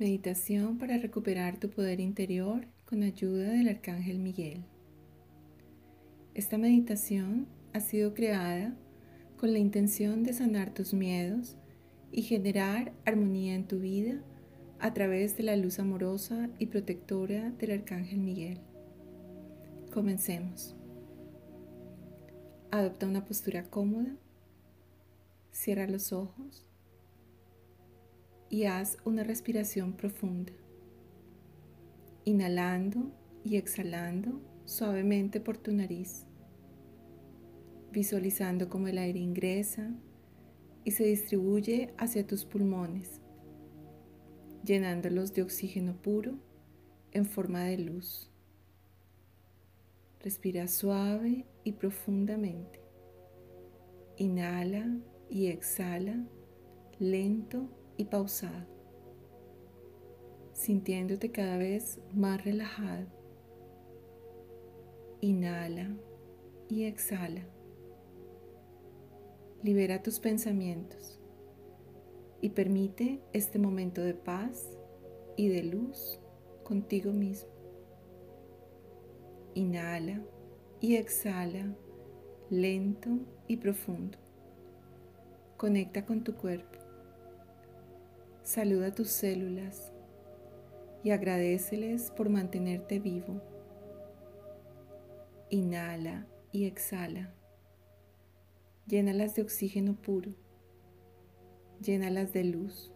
Meditación para recuperar tu poder interior con ayuda del Arcángel Miguel. Esta meditación ha sido creada con la intención de sanar tus miedos y generar armonía en tu vida a través de la luz amorosa y protectora del Arcángel Miguel. Comencemos. Adopta una postura cómoda, cierra los ojos y haz una respiración profunda, inhalando y exhalando suavemente por tu nariz, visualizando cómo el aire ingresa y se distribuye hacia tus pulmones, llenándolos de oxígeno puro en forma de luz. Respira suave y profundamente. Inhala y exhala lento y pausado, sintiéndote cada vez más relajado. Inhala y exhala. Libera tus pensamientos y permite este momento de paz y de luz contigo mismo. Inhala y exhala lento y profundo. Conecta con tu cuerpo. Saluda tus células y agradeceles por mantenerte vivo. Inhala y exhala. Llénalas de oxígeno puro. Llénalas de luz,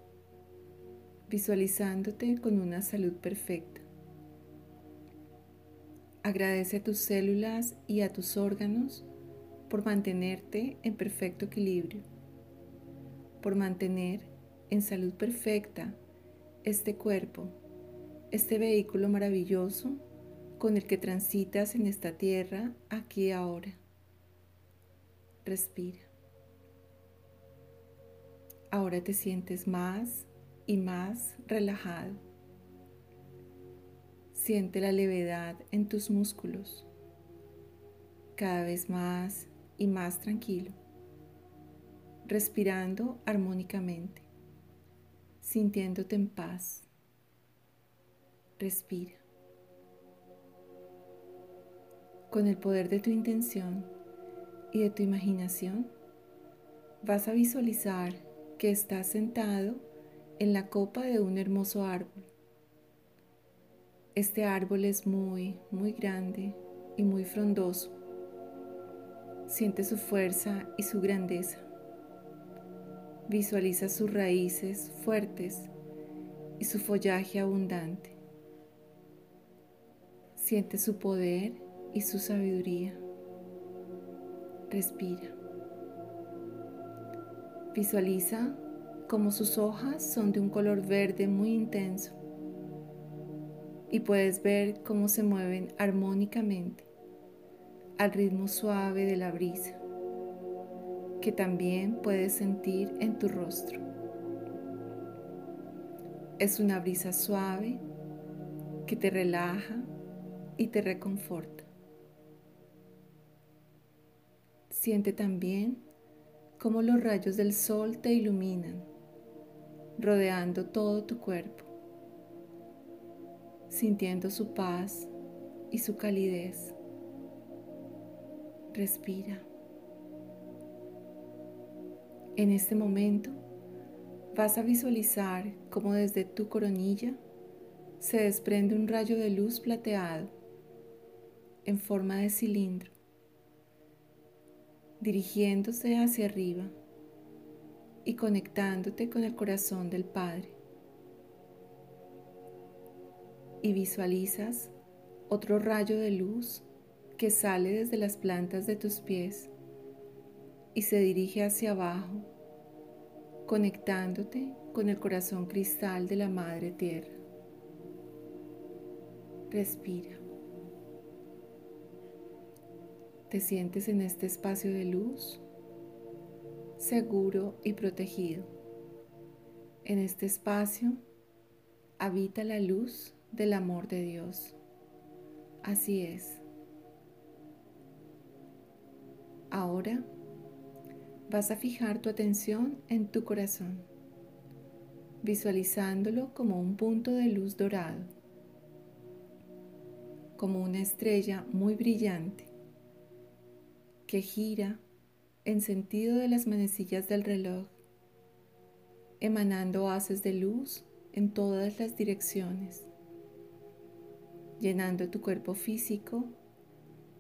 visualizándote con una salud perfecta. Agradece a tus células y a tus órganos por mantenerte en perfecto equilibrio, por mantener en salud perfecta este cuerpo, este vehículo maravilloso con el que transitas en esta tierra aquí y ahora. Respira. Ahora te sientes más y más relajado. Siente la levedad en tus músculos, cada vez más y más tranquilo, respirando armónicamente sintiéndote en paz. Respira. Con el poder de tu intención y de tu imaginación, vas a visualizar que estás sentado en la copa de un hermoso árbol. Este árbol es muy, muy grande y muy frondoso. Siente su fuerza y su grandeza. Visualiza sus raíces fuertes y su follaje abundante. Siente su poder y su sabiduría. Respira. Visualiza cómo sus hojas son de un color verde muy intenso y puedes ver cómo se mueven armónicamente al ritmo suave de la brisa que también puedes sentir en tu rostro. Es una brisa suave que te relaja y te reconforta. Siente también cómo los rayos del sol te iluminan, rodeando todo tu cuerpo, sintiendo su paz y su calidez. Respira. En este momento vas a visualizar cómo desde tu coronilla se desprende un rayo de luz plateado en forma de cilindro, dirigiéndose hacia arriba y conectándote con el corazón del Padre. Y visualizas otro rayo de luz que sale desde las plantas de tus pies y se dirige hacia abajo, conectándote con el corazón cristal de la Madre Tierra. Respira. Te sientes en este espacio de luz, seguro y protegido. En este espacio habita la luz del amor de Dios. Así es. Ahora vas a fijar tu atención en tu corazón. visualizándolo como un punto de luz dorado, como una estrella muy brillante que gira en sentido de las manecillas del reloj, emanando haces de luz en todas las direcciones, llenando tu cuerpo físico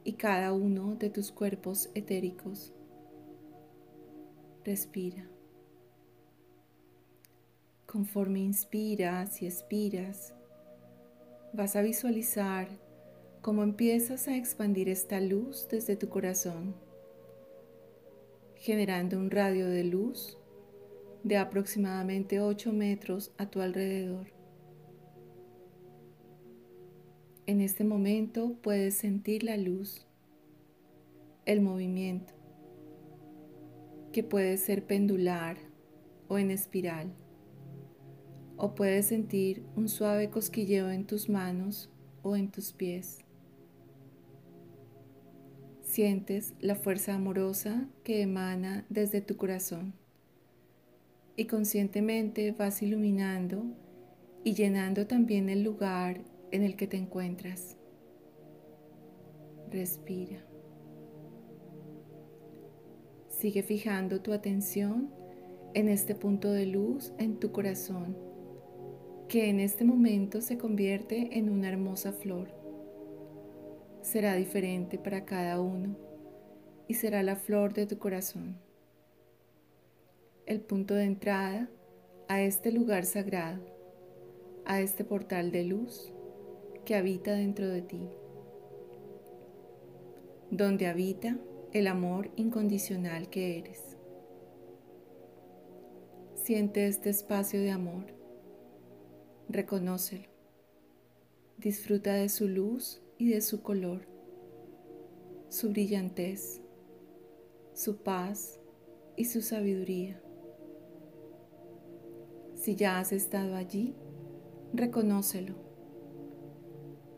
y cada uno de tus cuerpos etéricos. Respira. Conforme inspiras y expiras, vas a visualizar cómo empiezas a expandir esta luz desde tu corazón, generando un radio de luz de aproximadamente 8 metros a tu alrededor. En este momento puedes sentir la luz, el movimiento, que puede ser pendular o en espiral o puedes sentir un suave cosquilleo en tus manos o en tus pies. Sientes la fuerza amorosa que emana desde tu corazón y conscientemente vas iluminando y llenando también el lugar en el que te encuentras. Respira. Sigue fijando tu atención en este punto de luz en tu corazón que en este momento se convierte en una hermosa flor. Será diferente para cada uno y será la flor de tu corazón. El punto de entrada a este lugar sagrado, a este portal de luz que habita dentro de ti, donde habita el amor incondicional que eres. Siente este espacio de amor Reconócelo. Disfruta de su luz y de su color, su brillantez, su paz y su sabiduría. Si ya has estado allí, reconócelo.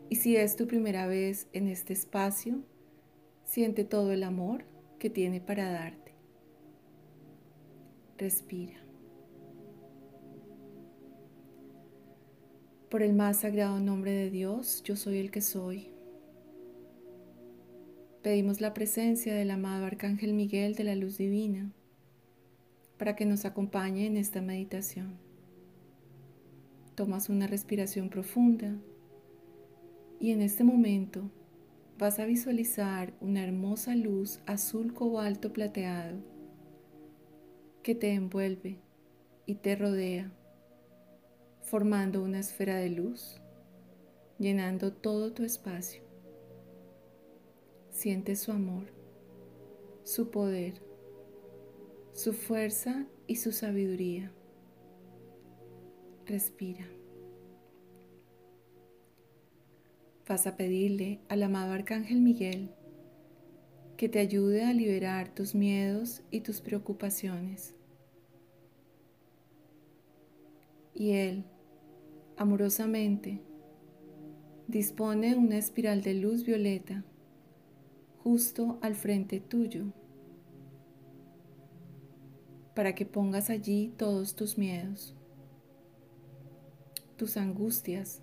Y si es tu primera vez en este espacio, siente todo el amor que tiene para darte. Respira. Por el más sagrado nombre de Dios, yo soy el que soy. Pedimos la presencia del amado Arcángel Miguel de la Luz Divina para que nos acompañe en esta meditación. Tomas una respiración profunda y en este momento vas a visualizar una hermosa luz azul cobalto plateado que te envuelve y te rodea formando una esfera de luz, llenando todo tu espacio. Siente su amor, su poder, su fuerza y su sabiduría. Respira. Vas a pedirle al amado Arcángel Miguel que te ayude a liberar tus miedos y tus preocupaciones. Y Él amorosamente, dispone una espiral de luz violeta justo al frente tuyo para que pongas allí todos tus miedos, tus angustias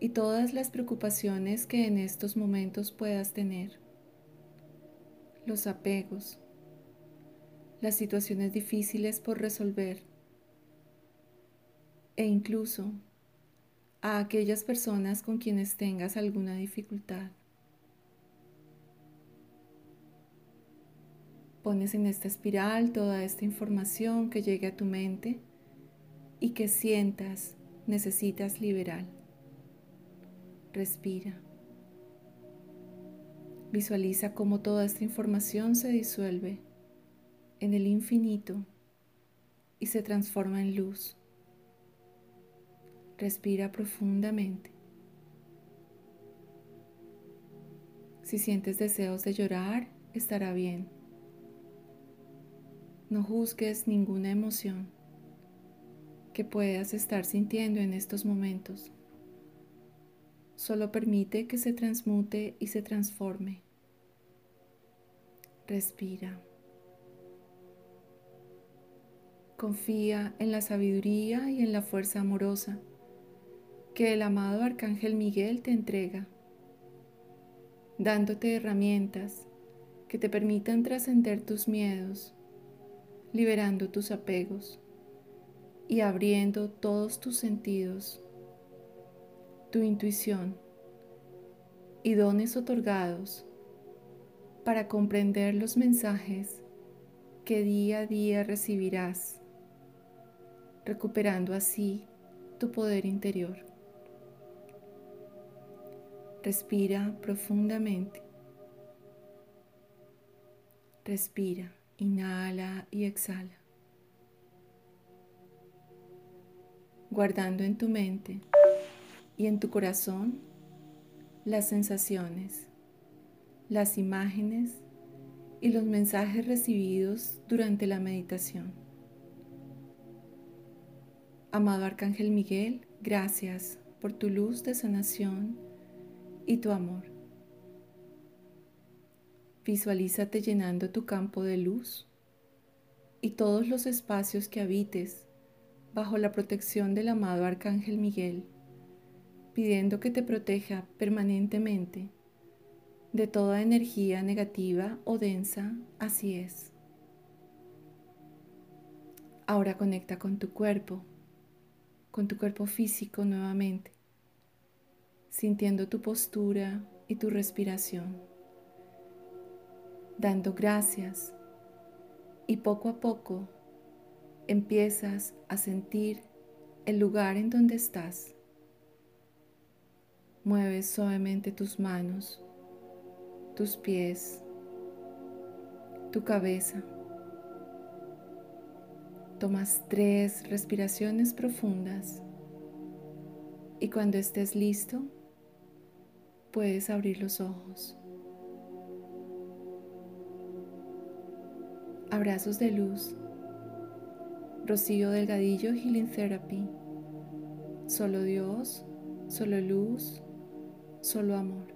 y todas las preocupaciones que en estos momentos puedas tener, los apegos, las situaciones difíciles por resolver e incluso a aquellas personas con quienes tengas alguna dificultad. Pones en esta espiral toda esta información que llegue a tu mente y que sientas necesitas liberar. Respira. Visualiza cómo toda esta información se disuelve en el infinito y se transforma en luz. Respira profundamente. Si sientes deseos de llorar, estará bien. No juzgues ninguna emoción que puedas estar sintiendo en estos momentos. Solo permite que se transmute y se transforme. Respira. Confía en la sabiduría y en la fuerza amorosa que el amado Arcángel Miguel te entrega, dándote herramientas que te permitan trascender tus miedos, liberando tus apegos y abriendo todos tus sentidos, tu intuición y dones otorgados para comprender los mensajes que día a día recibirás, recuperando así tu poder interior. Respira profundamente. Respira, inhala y exhala. Guardando en tu mente y en tu corazón las sensaciones, las imágenes y los mensajes recibidos durante la meditación. Amado Arcángel Miguel, gracias por tu luz de sanación y tu amor. Visualízate llenando tu campo de luz y todos los espacios que habites bajo la protección del amado Arcángel Miguel, pidiendo que te proteja permanentemente de toda energía negativa o densa, así es. Ahora conecta con tu cuerpo, con tu cuerpo físico nuevamente sintiendo tu postura y tu respiración, dando gracias y poco a poco empiezas a sentir el lugar en donde estás. Mueves suavemente tus manos, tus pies, tu cabeza. Tomas tres respiraciones profundas y cuando estés listo, puedes abrir los ojos. Abrazos de luz. Rocío Delgadillo Healing Therapy. Solo Dios, solo luz, solo amor.